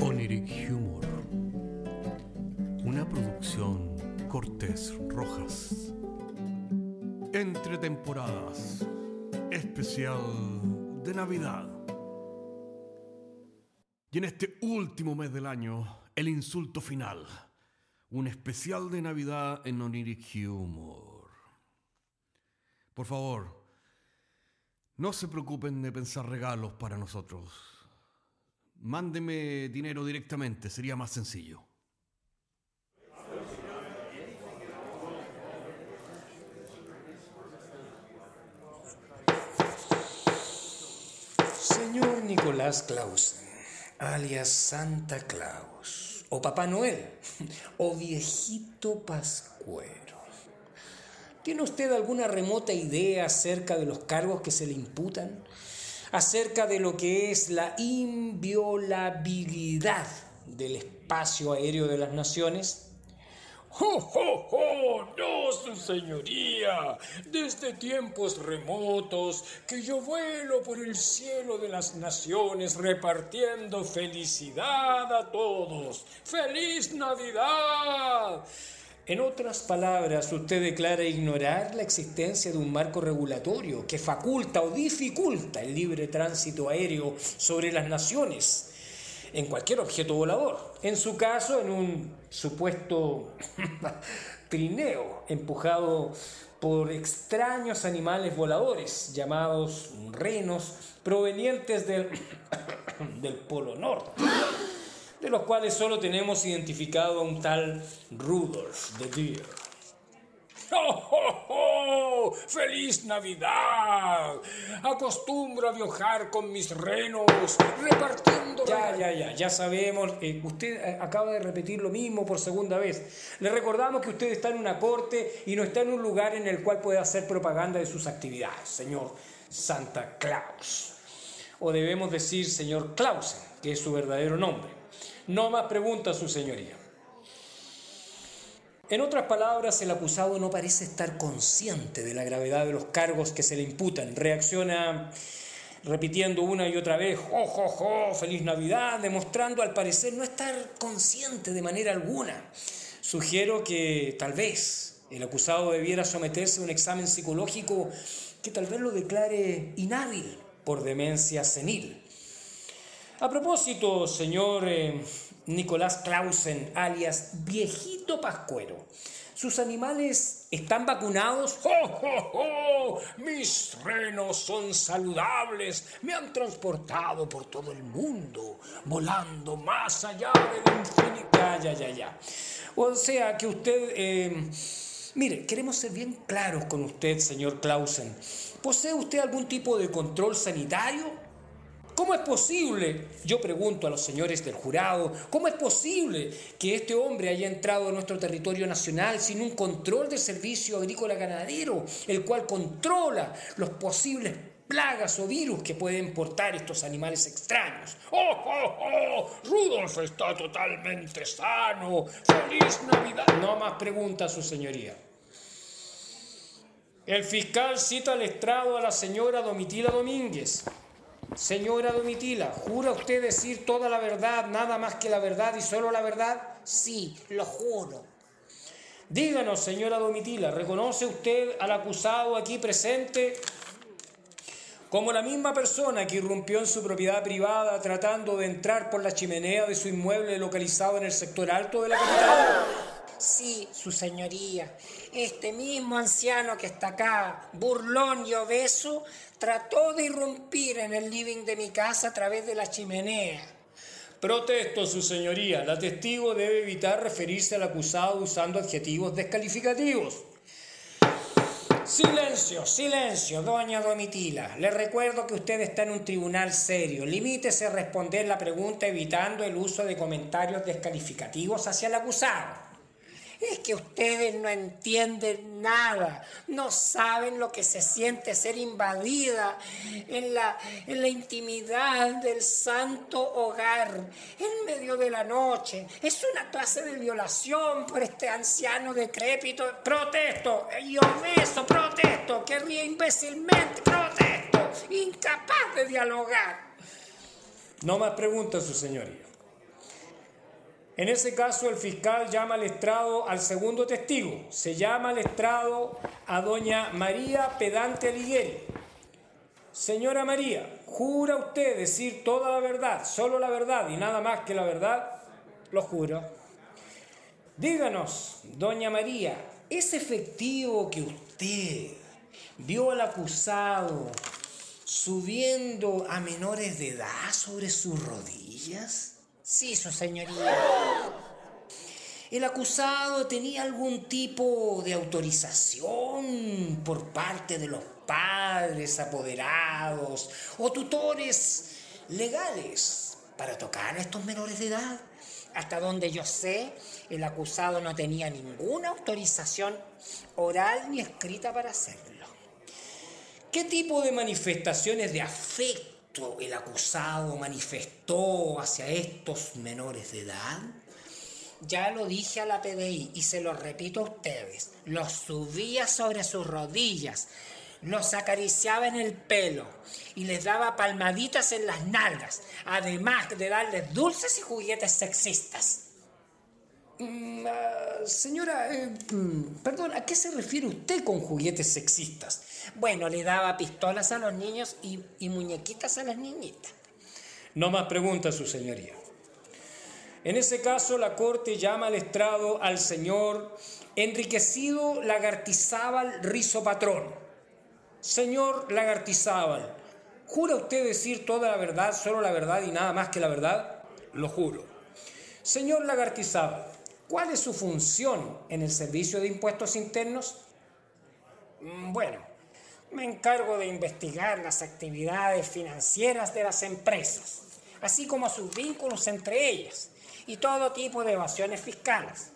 Oniric Humor. Una producción Cortés Rojas. Entre temporadas. Especial de Navidad. Y en este último mes del año, el insulto final. Un especial de Navidad en Oniric Humor. Por favor, no se preocupen de pensar regalos para nosotros. Mándeme dinero directamente, sería más sencillo. Señor Nicolás Clausen, alias Santa Claus, o Papá Noel, o Viejito Pascuero. ¿Tiene usted alguna remota idea acerca de los cargos que se le imputan? Acerca de lo que es la inviolabilidad del espacio aéreo de las naciones? ¡Oh, oh, oh! No, su señoría. Desde tiempos remotos que yo vuelo por el cielo de las naciones repartiendo felicidad a todos. ¡Feliz Navidad! En otras palabras, usted declara ignorar la existencia de un marco regulatorio que faculta o dificulta el libre tránsito aéreo sobre las naciones en cualquier objeto volador. En su caso, en un supuesto trineo empujado por extraños animales voladores llamados renos provenientes del, del Polo Norte, de los cuales solo tenemos identificado a un tal Rudolf de Deer. ¡Oh, oh, oh! ¡Feliz Navidad! Acostumbro a viajar con mis renos, repartiendo... Ya, ya, ya, ya sabemos. eh, usted eh, acaba de repetir lo mismo por segunda vez. Le recordamos que usted está en una corte y no está en un lugar en el cual puede hacer propaganda de sus actividades, señor Santa Claus. O debemos decir señor Clausen, que es su verdadero nombre. No más preguntas, su señoría. En otras palabras, el acusado no parece estar consciente de la gravedad de los cargos que se le imputan. Reacciona repitiendo una y otra vez, ¡jo, jo, jo! ¡Feliz Navidad! demostrando al parecer no estar consciente de manera alguna. Sugiero que tal vez el acusado debiera someterse a un examen psicológico que tal vez lo declare inhábil por demencia senil. A propósito, señor eh, Nicolás Clausen, alias Viejito Pascuero, ¿sus animales están vacunados? ¡Oh, oh, oh! Mis renos son saludables. Me han transportado por todo el mundo, volando más allá del infinito. Ya, ya, ya, ya. O sea que usted... eh, mire, queremos ser bien claros con usted, señor Clausen. ¿Posee usted algún tipo de control sanitario? ¿Cómo es posible, yo pregunto a los señores del jurado, cómo es posible que este hombre haya entrado a nuestro territorio nacional sin un control del servicio agrícola ganadero, el cual controla los posibles plagas o virus que pueden portar estos animales extraños? ¡Oh, oh, oh! Rudolf está totalmente sano. ¡Feliz Navidad! No más preguntas, su señoría. El fiscal cita al estrado a la señora Domitila Domínguez. Señora Domitila, ¿jura usted decir toda la verdad, nada más que la verdad y solo la verdad? Sí, lo juro. Díganos, señora Domitila, ¿reconoce usted al acusado aquí presente como la misma persona que irrumpió en su propiedad privada tratando de entrar por la chimenea de su inmueble localizado en el sector alto de la capital? Sí, su señoría. Este mismo anciano que está acá, burlón y obeso, trató de irrumpir en el living de mi casa a través de la chimenea. Protesto, su señoría. La testigo debe evitar referirse al acusado usando adjetivos descalificativos. Silencio, silencio, doña Domitila. Le recuerdo que usted está en un tribunal serio. Limítese a responder la pregunta evitando el uso de comentarios descalificativos hacia el acusado. Es que ustedes no entienden nada, no saben lo que se siente ser invadida en la, en la intimidad del santo hogar, en medio de la noche. Es una clase de violación por este anciano decrépito. Protesto, y obeso, protesto, que ríe imbécilmente, protesto, incapaz de dialogar. No más preguntas, su señoría. En ese caso, el fiscal llama al estrado al segundo testigo. Se llama al estrado a doña María Pedante Liguel. Señora María, ¿jura usted decir toda la verdad, solo la verdad y nada más que la verdad? Lo juro. Díganos, doña María, ¿es efectivo que usted vio al acusado subiendo a menores de edad sobre sus rodillas? Sí, su señoría. ¿El acusado tenía algún tipo de autorización por parte de los padres, apoderados o tutores legales para tocar a estos menores de edad? Hasta donde yo sé, el acusado no tenía ninguna autorización oral ni escrita para hacerlo. ¿Qué tipo de manifestaciones de afecto el acusado manifestó hacia estos menores de edad? Ya lo dije a la PDI y se lo repito a ustedes. Los subía sobre sus rodillas, los acariciaba en el pelo y les daba palmaditas en las nalgas, además de darles dulces y juguetes sexistas. Mm, ah, señora, eh, mm, perdón, ¿a qué se refiere usted con juguetes sexistas? Bueno, le daba pistolas a los niños y, muñequitas a las niñitas. No más preguntas, su señoría. En ese caso, la corte llama al estrado al señor enriquecido Lagartizábal Rizo Patrón. Señor Lagartizábal, ¿jura usted decir toda la verdad, solo la verdad y nada más que la verdad? Lo juro. Señor Lagartizábal, ¿cuál es su función en el Servicio de Impuestos Internos? Mm, bueno, me encargo de investigar las actividades financieras de las empresas, así como sus vínculos entre ellas y todo tipo de evasiones fiscales.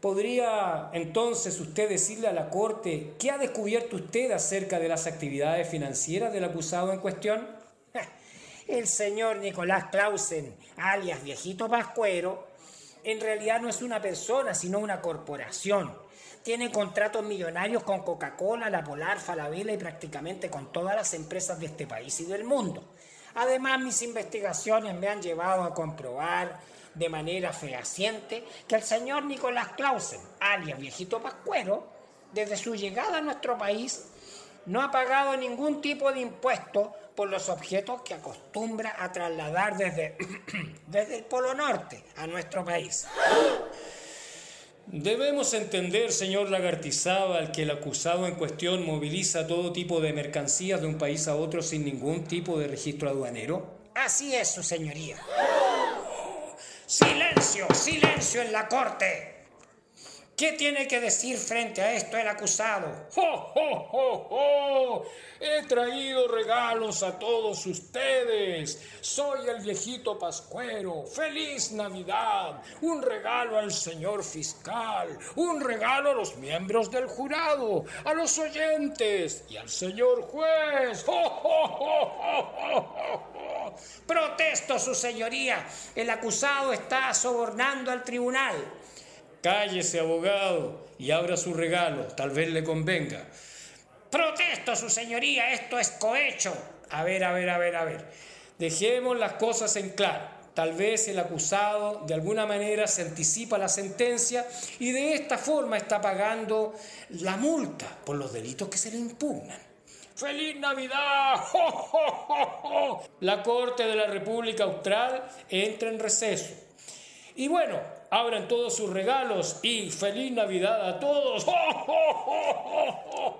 ¿Podría entonces usted decirle a la Corte qué ha descubierto usted acerca de las actividades financieras del acusado en cuestión? El señor Nicolás Clausen, alias Viejito Pascuero, en realidad no es una persona, sino una corporación tiene contratos millonarios con Coca-Cola, La Polar, Falabella y prácticamente con todas las empresas de este país y del mundo. Además, mis investigaciones me han llevado a comprobar de manera fehaciente que el señor Nicolás Clausen, alias Viejito Pascuero, desde su llegada a nuestro país, no ha pagado ningún tipo de impuesto por los objetos que acostumbra a trasladar desde, desde el Polo Norte a nuestro país. Debemos entender, señor Lagartizábal, que el acusado en cuestión moviliza todo tipo de mercancías de un país a otro sin ningún tipo de registro aduanero. Así es, su señoría. ¡Silencio! ¡Silencio en la corte! ¿Qué tiene que decir frente a esto el acusado? ¡Jo, jo, jo, jo! He traído regalos a todos ustedes. Soy el viejito Pascuero. ¡Feliz Navidad! Un regalo al señor fiscal. Un regalo a los miembros del jurado, a los oyentes y al señor juez. ¡Jo, jo, jo, jo, jo! Protesto, su señoría. El acusado está sobornando al tribunal. Cállese, abogado, y abra su regalo, tal vez le convenga. Protesto, su señoría, esto es cohecho. A ver, a ver, a ver, a ver. Dejemos las cosas en claro. Tal vez el acusado de alguna manera se anticipa la sentencia y de esta forma está pagando la multa por los delitos que se le impugnan. ¡Feliz Navidad! La Corte de la República Austral entra en receso. Y bueno, abran todos sus regalos y feliz Navidad a todos.